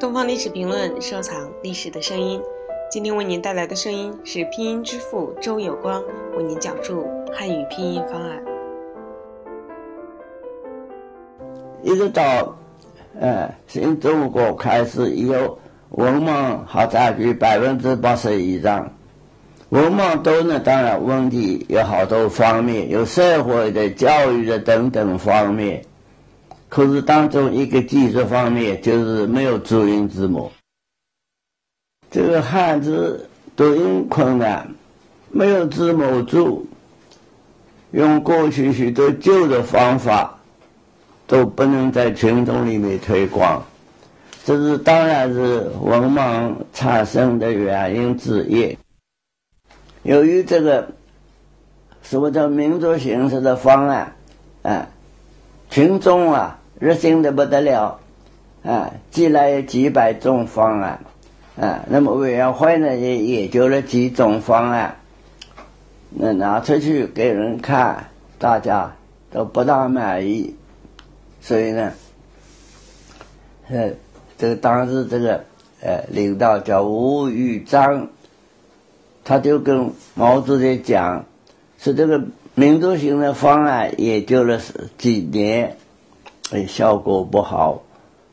东方历史评论，收藏历史的声音。今天为您带来的声音是拼音之父周有光为您讲述汉语拼音方案。一直到，呃，新中国开始以后，文盲还占据百分之八十以上。文盲多呢，当然问题有好多方面，有社会的、教育的等等方面。可是当中一个技术方面就是没有注音字母，这个汉字读音困难，没有字母注，用过去许多旧的方法都不能在群众里面推广，这是当然是文盲产生的原因之一。由于这个什么叫民族形式的方案，啊，群众啊。热心的不得了，啊，寄来几百种方案，啊，那么委员会呢也研究了几种方案，那拿出去给人看，大家都不大满意，所以呢，呃，这个当时这个呃领导叫吴玉章，他就跟毛主席讲，说这个民族性的方案研究了几年。哎，效果不好，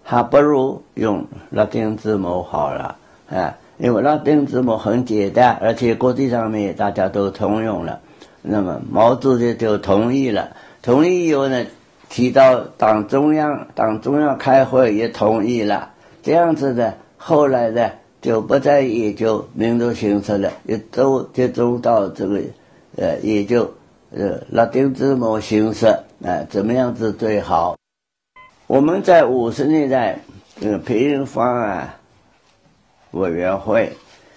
还不如用拉丁字母好了，啊，因为拉丁字母很简单，而且国际上面大家都通用了。那么毛主席就同意了，同意以后呢，提到党中央，党中央开会也同意了。这样子的，后来呢就不再研究民族形式了，也都集中到这个呃研究呃拉丁字母形式，啊，怎么样子最好？我们在五十年代，这个培训方案委员会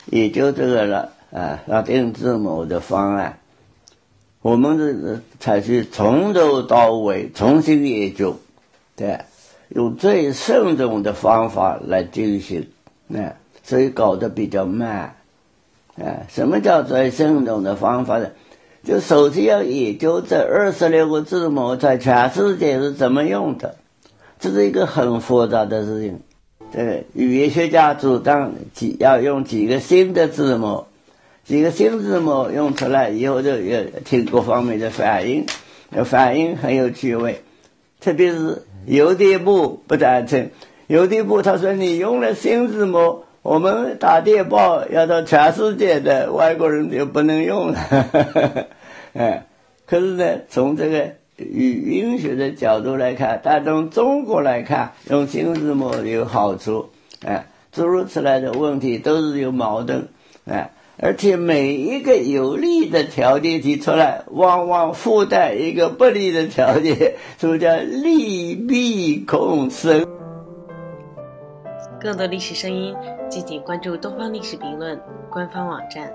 也就这个了啊，拉丁字母的方案，我们是采取从头到尾重新研究，对，用最慎重的方法来进行，那所以搞得比较慢，啊，什么叫最慎重的方法呢？就首先要研究这二十六个字母在全世界是怎么用的。这是一个很复杂的事情，这个语言学家主张几要用几个新的字母，几个新字母用出来以后，就有听各方面的反应，反应很有趣味。特别是邮电部不赞成，邮电部他说你用了新字母，我们打电报要到全世界的外国人就不能用了。哎，可是呢，从这个。语音学的角度来看，但从中国来看，用新字母有好处，哎，诸如此类的问题都是有矛盾，哎，而且每一个有利的条件提出来，往往附带一个不利的条件，什么叫利弊共生？更多历史声音，敬请关注东方历史评论官方网站。